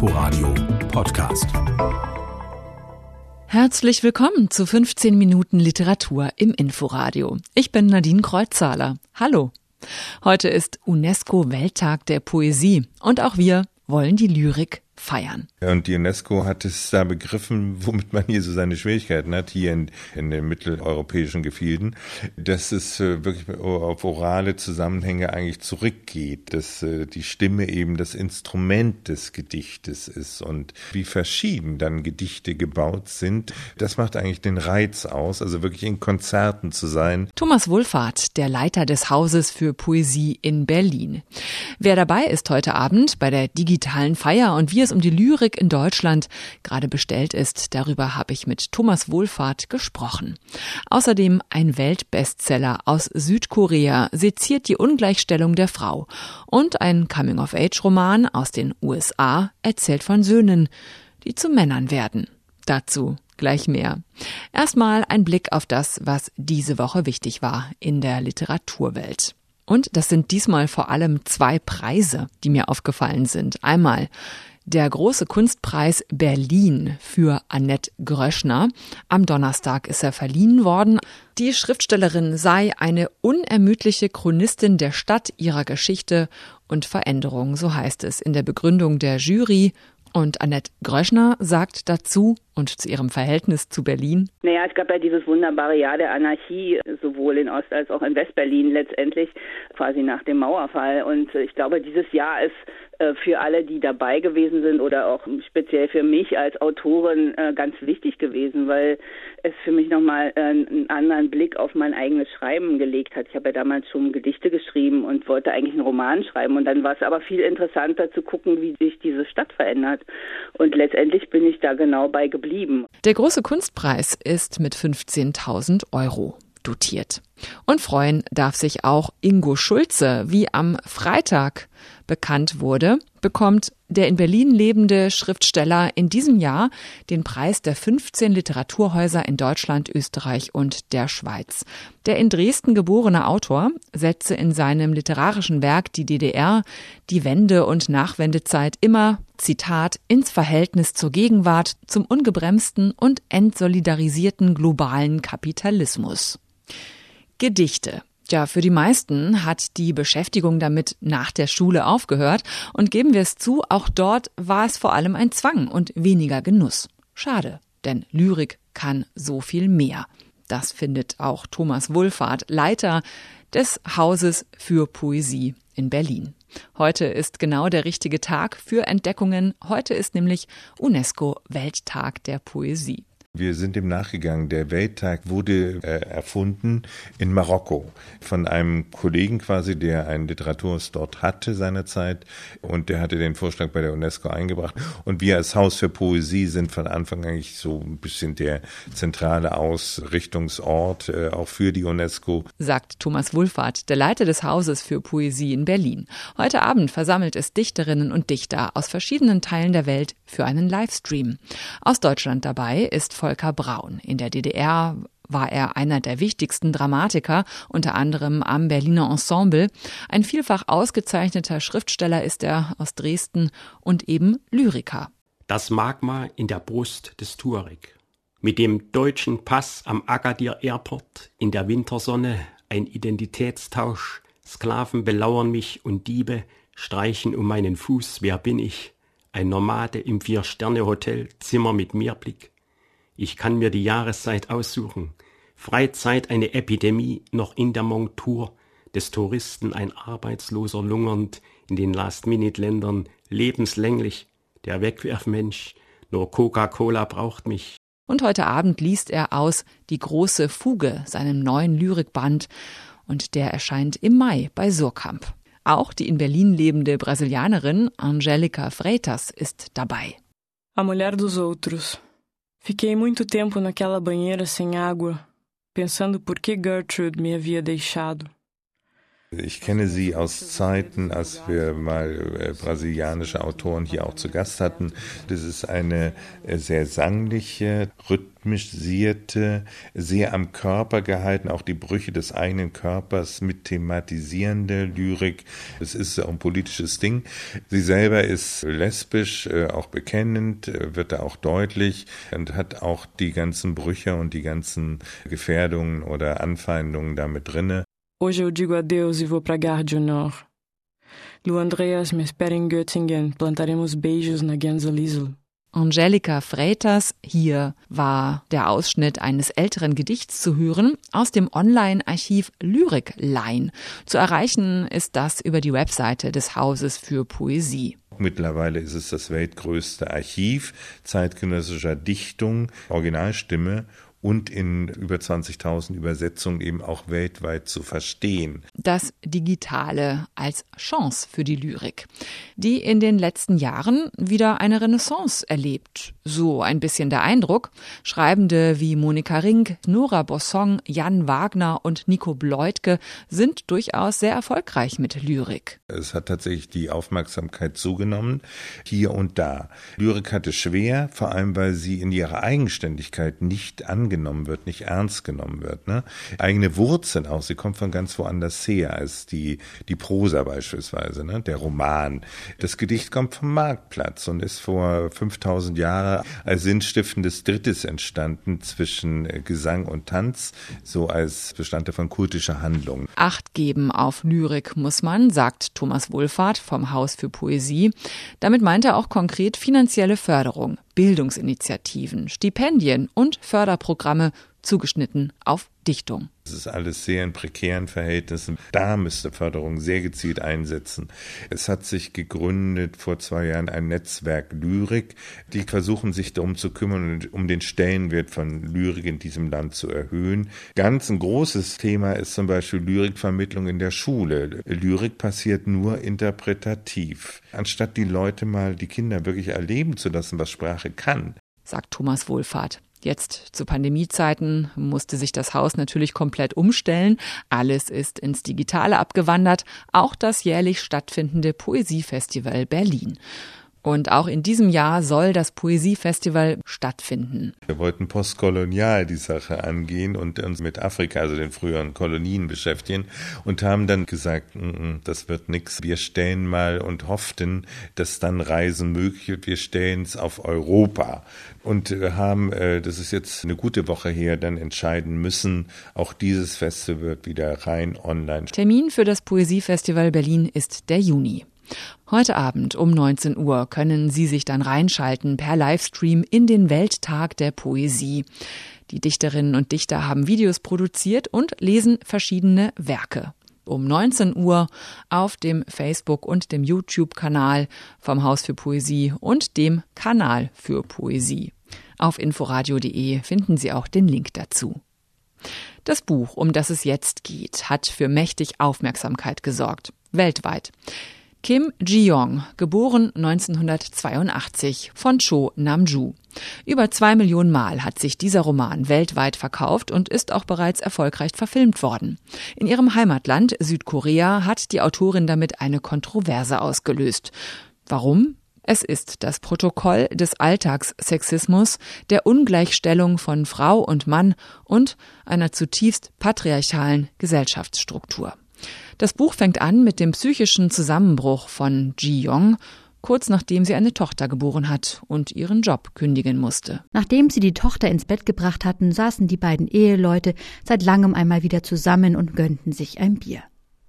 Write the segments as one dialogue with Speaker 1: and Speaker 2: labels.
Speaker 1: Inforadio Podcast.
Speaker 2: Herzlich willkommen zu 15 Minuten Literatur im Inforadio. Ich bin Nadine Kreuzzahler. Hallo. Heute ist UNESCO Welttag der Poesie und auch wir wollen die Lyrik feiern.
Speaker 3: Und die UNESCO hat es da begriffen, womit man hier so seine Schwierigkeiten hat, hier in, in den mitteleuropäischen Gefilden, dass es äh, wirklich auf orale Zusammenhänge eigentlich zurückgeht, dass äh, die Stimme eben das Instrument des Gedichtes ist und wie verschieden dann Gedichte gebaut sind, das macht eigentlich den Reiz aus, also wirklich in Konzerten zu sein.
Speaker 2: Thomas Wohlfahrt, der Leiter des Hauses für Poesie in Berlin. Wer dabei ist heute Abend bei der digitalen Feier und wie es um die Lyrik in Deutschland gerade bestellt ist, darüber habe ich mit Thomas Wohlfahrt gesprochen. Außerdem ein Weltbestseller aus Südkorea seziert die Ungleichstellung der Frau und ein Coming-of-Age-Roman aus den USA erzählt von Söhnen, die zu Männern werden. Dazu gleich mehr. Erstmal ein Blick auf das, was diese Woche wichtig war in der Literaturwelt. Und das sind diesmal vor allem zwei Preise, die mir aufgefallen sind. Einmal der große Kunstpreis Berlin für Annette Gröschner. Am Donnerstag ist er verliehen worden. Die Schriftstellerin sei eine unermüdliche Chronistin der Stadt, ihrer Geschichte und Veränderung, so heißt es in der Begründung der Jury und Annette Gröschner sagt dazu und zu ihrem Verhältnis zu Berlin.
Speaker 4: Naja, es gab ja dieses wunderbare Jahr der Anarchie, sowohl in Ost- als auch in Westberlin letztendlich, quasi nach dem Mauerfall. Und ich glaube, dieses Jahr ist äh, für alle, die dabei gewesen sind oder auch speziell für mich als Autorin äh, ganz wichtig gewesen, weil es für mich nochmal äh, einen anderen Blick auf mein eigenes Schreiben gelegt hat. Ich habe ja damals schon Gedichte geschrieben und wollte eigentlich einen Roman schreiben und dann war es aber viel interessanter zu gucken, wie sich diese Stadt verändert. Und letztendlich bin ich da genau bei geblieben.
Speaker 2: Der große Kunstpreis ist mit 15.000 Euro dotiert. Und freuen darf sich auch Ingo Schulze, wie am Freitag bekannt wurde, bekommt der in Berlin lebende Schriftsteller in diesem Jahr den Preis der 15 Literaturhäuser in Deutschland, Österreich und der Schweiz. Der in Dresden geborene Autor setze in seinem literarischen Werk die DDR, die Wende- und Nachwendezeit immer, Zitat, ins Verhältnis zur Gegenwart, zum ungebremsten und entsolidarisierten globalen Kapitalismus. Gedichte. Ja, für die meisten hat die Beschäftigung damit nach der Schule aufgehört und geben wir es zu, auch dort war es vor allem ein Zwang und weniger Genuss. Schade, denn Lyrik kann so viel mehr. Das findet auch Thomas Wohlfahrt, Leiter des Hauses für Poesie in Berlin. Heute ist genau der richtige Tag für Entdeckungen. Heute ist nämlich UNESCO Welttag der Poesie.
Speaker 3: Wir sind dem nachgegangen. Der Welttag wurde äh, erfunden in Marokko von einem Kollegen quasi, der ein Literaturhaus dort hatte seinerzeit und der hatte den Vorschlag bei der UNESCO eingebracht. Und wir als Haus für Poesie sind von Anfang eigentlich so ein bisschen der zentrale Ausrichtungsort äh, auch für die UNESCO.
Speaker 2: Sagt Thomas Wohlfahrt, der Leiter des Hauses für Poesie in Berlin. Heute Abend versammelt es Dichterinnen und Dichter aus verschiedenen Teilen der Welt für einen Livestream. Aus Deutschland dabei ist Volker Braun. In der DDR war er einer der wichtigsten Dramatiker, unter anderem am Berliner Ensemble. Ein vielfach ausgezeichneter Schriftsteller ist er aus Dresden und eben Lyriker.
Speaker 5: Das Magma in der Brust des Tuareg. Mit dem deutschen Pass am Agadir Airport in der Wintersonne ein Identitätstausch. Sklaven belauern mich und Diebe streichen um meinen Fuß. Wer bin ich? Ein Nomade im Vier-Sterne-Hotel, Zimmer mit Meerblick. Ich kann mir die Jahreszeit aussuchen. Freizeit eine Epidemie, noch in der Montur des Touristen ein Arbeitsloser lungernd in den Last-Minute-Ländern, lebenslänglich, der Wegwerfmensch, nur Coca-Cola braucht mich.
Speaker 2: Und heute Abend liest er aus Die große Fuge, seinem neuen Lyrikband, und der erscheint im Mai bei Surkamp. Auch die in Berlin lebende Brasilianerin Angelica Freitas ist dabei.
Speaker 6: A mulher dos outros. Fiquei muito tempo naquela banheira sem água, pensando por que Gertrude me havia deixado.
Speaker 3: Ich kenne sie aus Zeiten, als wir mal äh, brasilianische Autoren hier auch zu Gast hatten. Das ist eine äh, sehr sangliche, rhythmisierte, sehr am Körper gehalten, auch die Brüche des eigenen Körpers mit thematisierende Lyrik. Es ist auch ein politisches Ding. Sie selber ist lesbisch, äh, auch bekennend, wird da auch deutlich und hat auch die ganzen Brüche und die ganzen Gefährdungen oder Anfeindungen damit drinne.
Speaker 6: Hoje eu digo adeus e vou para Nord. Lu Andreas me espera em Göttingen. Plantaremos beijos na Gänseliesel.
Speaker 2: Angelika Freitas. Hier war der Ausschnitt eines älteren Gedichts zu hören aus dem Online-Archiv Lyrikline. Zu erreichen ist das über die Webseite des Hauses für Poesie.
Speaker 3: Mittlerweile ist es das weltgrößte Archiv zeitgenössischer Dichtung, Originalstimme und in über 20.000 Übersetzungen eben auch weltweit zu verstehen.
Speaker 2: Das Digitale als Chance für die Lyrik, die in den letzten Jahren wieder eine Renaissance erlebt. So ein bisschen der Eindruck. Schreibende wie Monika Rink, Nora Bossong, Jan Wagner und Nico Bleutke sind durchaus sehr erfolgreich mit Lyrik.
Speaker 3: Es hat tatsächlich die Aufmerksamkeit zugenommen, hier und da. Lyrik hatte schwer, vor allem weil sie in ihrer Eigenständigkeit nicht an angenommen wird, nicht ernst genommen wird. Ne? Eigene Wurzeln auch, sie kommt von ganz woanders her als die, die Prosa beispielsweise, ne? der Roman. Das Gedicht kommt vom Marktplatz und ist vor 5000 Jahren als sinnstiftendes Drittes entstanden zwischen Gesang und Tanz, so als Bestandteil von kultischer Handlung.
Speaker 2: Acht geben auf Lyrik muss man, sagt Thomas Wohlfahrt vom Haus für Poesie. Damit meint er auch konkret finanzielle Förderung. Bildungsinitiativen, Stipendien und Förderprogramme zugeschnitten auf Dichtung.
Speaker 3: Es ist alles sehr in prekären Verhältnissen. Da müsste Förderung sehr gezielt einsetzen. Es hat sich gegründet vor zwei Jahren ein Netzwerk Lyrik, die versuchen sich darum zu kümmern und um den Stellenwert von Lyrik in diesem Land zu erhöhen. Ganz ein großes Thema ist zum Beispiel Lyrikvermittlung in der Schule. Lyrik passiert nur interpretativ. Anstatt die Leute mal, die Kinder wirklich erleben zu lassen, was Sprache kann,
Speaker 2: sagt Thomas Wohlfahrt. Jetzt zu Pandemiezeiten musste sich das Haus natürlich komplett umstellen. Alles ist ins Digitale abgewandert, auch das jährlich stattfindende Poesiefestival Berlin. Und auch in diesem Jahr soll das Poesiefestival stattfinden.
Speaker 3: Wir wollten postkolonial die Sache angehen und uns mit Afrika, also den früheren Kolonien beschäftigen und haben dann gesagt, mm, mm, das wird nichts. Wir stellen mal und hofften, dass dann Reisen möglich wird. Wir stellen es auf Europa und haben, äh, das ist jetzt eine gute Woche her, dann entscheiden müssen, auch dieses Festival wird wieder rein online.
Speaker 2: Termin für das Poesiefestival Berlin ist der Juni. Heute Abend um 19 Uhr können Sie sich dann reinschalten per Livestream in den Welttag der Poesie. Die Dichterinnen und Dichter haben Videos produziert und lesen verschiedene Werke. Um 19 Uhr auf dem Facebook und dem YouTube-Kanal vom Haus für Poesie und dem Kanal für Poesie. Auf inforadio.de finden Sie auch den Link dazu. Das Buch, um das es jetzt geht, hat für mächtig Aufmerksamkeit gesorgt. Weltweit. Kim Ji-yong, geboren 1982 von Cho Namju. Über zwei Millionen Mal hat sich dieser Roman weltweit verkauft und ist auch bereits erfolgreich verfilmt worden. In ihrem Heimatland Südkorea hat die Autorin damit eine Kontroverse ausgelöst. Warum? Es ist das Protokoll des Alltagssexismus, der Ungleichstellung von Frau und Mann und einer zutiefst patriarchalen Gesellschaftsstruktur. Das Buch fängt an mit dem psychischen Zusammenbruch von Ji Yong, kurz nachdem sie eine Tochter geboren hat und ihren Job kündigen musste.
Speaker 7: Nachdem sie die Tochter ins Bett gebracht hatten, saßen die beiden Eheleute seit langem einmal wieder zusammen und gönnten sich ein Bier.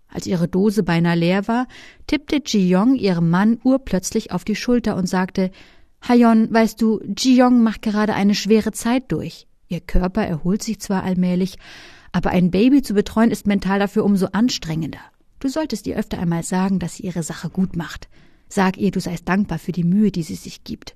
Speaker 7: Als ihre Dose beinahe leer war, tippte Ji Yong ihrem Mann urplötzlich auf die Schulter und sagte Hayon, weißt du, Ji Yong macht gerade eine schwere Zeit durch. Ihr Körper erholt sich zwar allmählich, aber ein Baby zu betreuen ist mental dafür umso anstrengender. Du solltest ihr öfter einmal sagen, dass sie ihre Sache gut macht. Sag ihr, du seist dankbar für die Mühe, die sie sich gibt.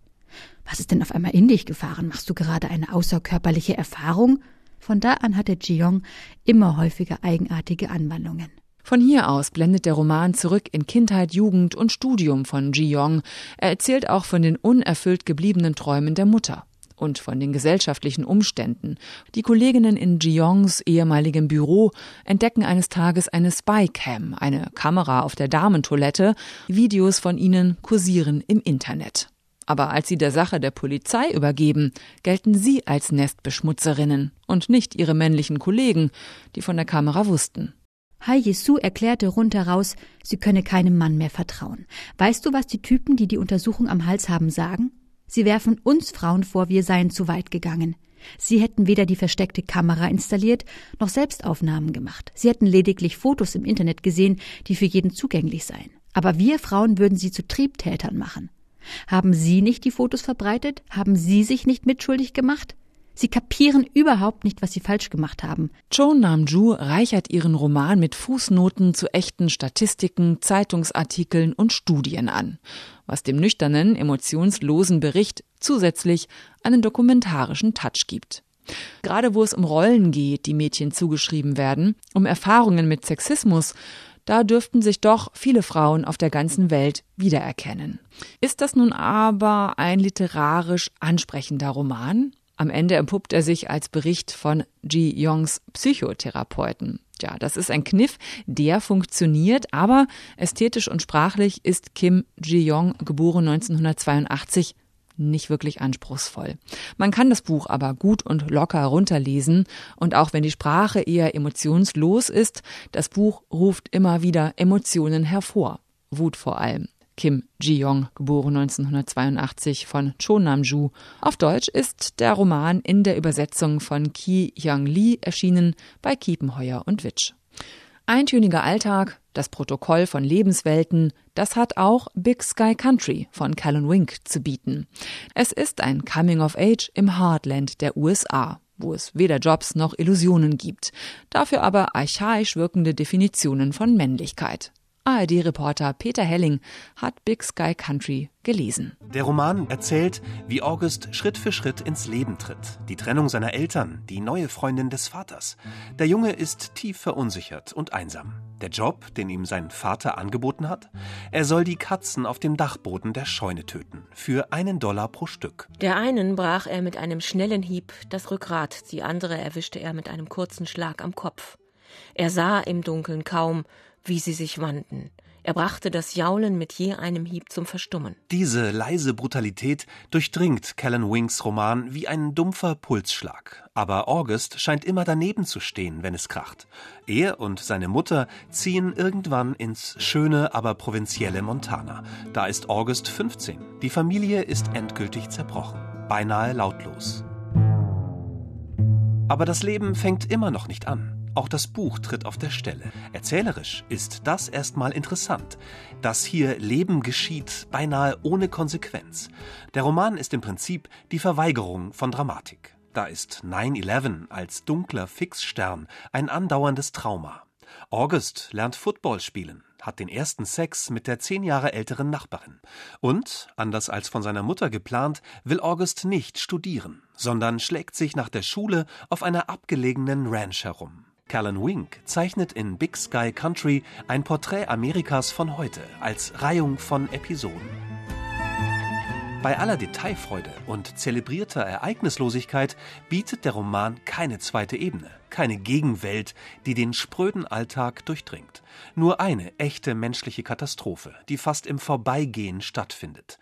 Speaker 7: Was ist denn auf einmal in dich gefahren? Machst du gerade eine außerkörperliche Erfahrung? Von da an hatte Jiong immer häufiger eigenartige Anwandlungen.
Speaker 2: Von hier aus blendet der Roman zurück in Kindheit, Jugend und Studium von Ji Yong. Er erzählt auch von den unerfüllt gebliebenen Träumen der Mutter und von den gesellschaftlichen Umständen. Die Kolleginnen in Jiongs ehemaligem Büro entdecken eines Tages eine Spycam, eine Kamera auf der Damentoilette. Videos von ihnen kursieren im Internet. Aber als sie der Sache der Polizei übergeben, gelten sie als Nestbeschmutzerinnen und nicht ihre männlichen Kollegen, die von der Kamera wussten.
Speaker 7: Hai Jesu erklärte rundheraus, sie könne keinem Mann mehr vertrauen. Weißt du, was die Typen, die die Untersuchung am Hals haben, sagen? Sie werfen uns Frauen vor, wir seien zu weit gegangen. Sie hätten weder die versteckte Kamera installiert, noch Selbstaufnahmen gemacht. Sie hätten lediglich Fotos im Internet gesehen, die für jeden zugänglich seien. Aber wir Frauen würden sie zu Triebtätern machen. Haben Sie nicht die Fotos verbreitet? Haben Sie sich nicht mitschuldig gemacht? Sie kapieren überhaupt nicht, was sie falsch gemacht haben.
Speaker 2: Cho Namju reichert ihren Roman mit Fußnoten zu echten Statistiken, Zeitungsartikeln und Studien an, was dem nüchternen, emotionslosen Bericht zusätzlich einen dokumentarischen Touch gibt. Gerade wo es um Rollen geht, die Mädchen zugeschrieben werden, um Erfahrungen mit Sexismus, da dürften sich doch viele Frauen auf der ganzen Welt wiedererkennen. Ist das nun aber ein literarisch ansprechender Roman? Am Ende empuppt er sich als Bericht von Ji Yongs Psychotherapeuten. Ja, das ist ein Kniff, der funktioniert, aber ästhetisch und sprachlich ist Kim Ji Yong, geboren 1982, nicht wirklich anspruchsvoll. Man kann das Buch aber gut und locker runterlesen und auch wenn die Sprache eher emotionslos ist, das Buch ruft immer wieder Emotionen hervor. Wut vor allem. Kim Ji-yong, geboren 1982 von Cho Nam-ju. Auf Deutsch ist der Roman in der Übersetzung von Ki Hyung Lee erschienen bei Kiepenheuer und Witsch. Eintöniger Alltag, das Protokoll von Lebenswelten, das hat auch Big Sky Country von Callan Wink zu bieten. Es ist ein Coming of Age im Heartland der USA, wo es weder Jobs noch Illusionen gibt, dafür aber archaisch wirkende Definitionen von Männlichkeit. ARD-Reporter Peter Helling hat Big Sky Country gelesen.
Speaker 8: Der Roman erzählt, wie August Schritt für Schritt ins Leben tritt. Die Trennung seiner Eltern, die neue Freundin des Vaters. Der Junge ist tief verunsichert und einsam. Der Job, den ihm sein Vater angeboten hat? Er soll die Katzen auf dem Dachboden der Scheune töten. Für einen Dollar pro Stück.
Speaker 9: Der einen brach er mit einem schnellen Hieb das Rückgrat, die andere erwischte er mit einem kurzen Schlag am Kopf. Er sah im Dunkeln kaum, wie sie sich wandten. Er brachte das Jaulen mit je einem Hieb zum Verstummen.
Speaker 8: Diese leise Brutalität durchdringt Callan Winks Roman wie ein dumpfer Pulsschlag. Aber August scheint immer daneben zu stehen, wenn es kracht. Er und seine Mutter ziehen irgendwann ins schöne, aber provinzielle Montana. Da ist August 15. Die Familie ist endgültig zerbrochen. Beinahe lautlos. Aber das Leben fängt immer noch nicht an. Auch das Buch tritt auf der Stelle. Erzählerisch ist das erstmal interessant, dass hier Leben geschieht, beinahe ohne Konsequenz. Der Roman ist im Prinzip die Verweigerung von Dramatik. Da ist 9-11 als dunkler Fixstern ein andauerndes Trauma. August lernt Football spielen, hat den ersten Sex mit der zehn Jahre älteren Nachbarin. Und, anders als von seiner Mutter geplant, will August nicht studieren, sondern schlägt sich nach der Schule auf einer abgelegenen Ranch herum. Callan Wink zeichnet in Big Sky Country ein Porträt Amerikas von heute als Reihung von Episoden. Bei aller Detailfreude und zelebrierter Ereignislosigkeit bietet der Roman keine zweite Ebene, keine Gegenwelt, die den spröden Alltag durchdringt. Nur eine echte menschliche Katastrophe, die fast im Vorbeigehen stattfindet.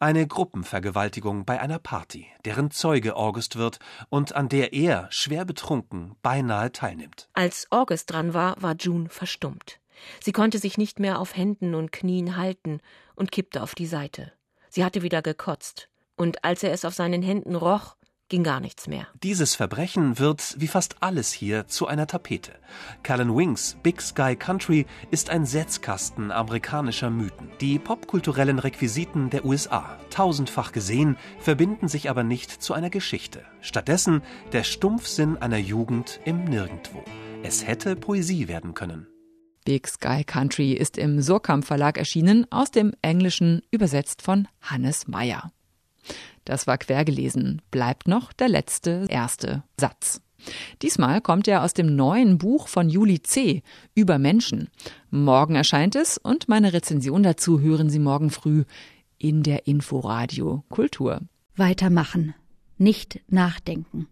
Speaker 8: Eine Gruppenvergewaltigung bei einer Party, deren Zeuge August wird und an der er, schwer betrunken, beinahe teilnimmt.
Speaker 9: Als August dran war, war June verstummt. Sie konnte sich nicht mehr auf Händen und Knien halten und kippte auf die Seite. Sie hatte wieder gekotzt, und als er es auf seinen Händen roch, ging gar nichts mehr.
Speaker 8: Dieses Verbrechen wird, wie fast alles hier, zu einer Tapete. Callan Wings Big Sky Country ist ein Setzkasten amerikanischer Mythen. Die popkulturellen Requisiten der USA, tausendfach gesehen, verbinden sich aber nicht zu einer Geschichte. Stattdessen der Stumpfsinn einer Jugend im Nirgendwo. Es hätte Poesie werden können.
Speaker 2: Big Sky Country ist im Surkamp Verlag erschienen, aus dem Englischen übersetzt von Hannes Meyer. Das war quergelesen. Bleibt noch der letzte, erste Satz. Diesmal kommt er aus dem neuen Buch von Juli C. über Menschen. Morgen erscheint es und meine Rezension dazu hören Sie morgen früh in der Inforadio Kultur.
Speaker 7: Weitermachen. nicht nachdenken.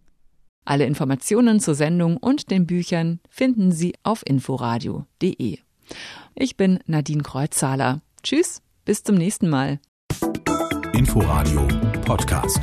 Speaker 2: Alle Informationen zur Sendung und den Büchern finden Sie auf inforadio.de. Ich bin Nadine Kreuzzahler. Tschüss, bis zum nächsten Mal.
Speaker 1: Inforadio Podcast.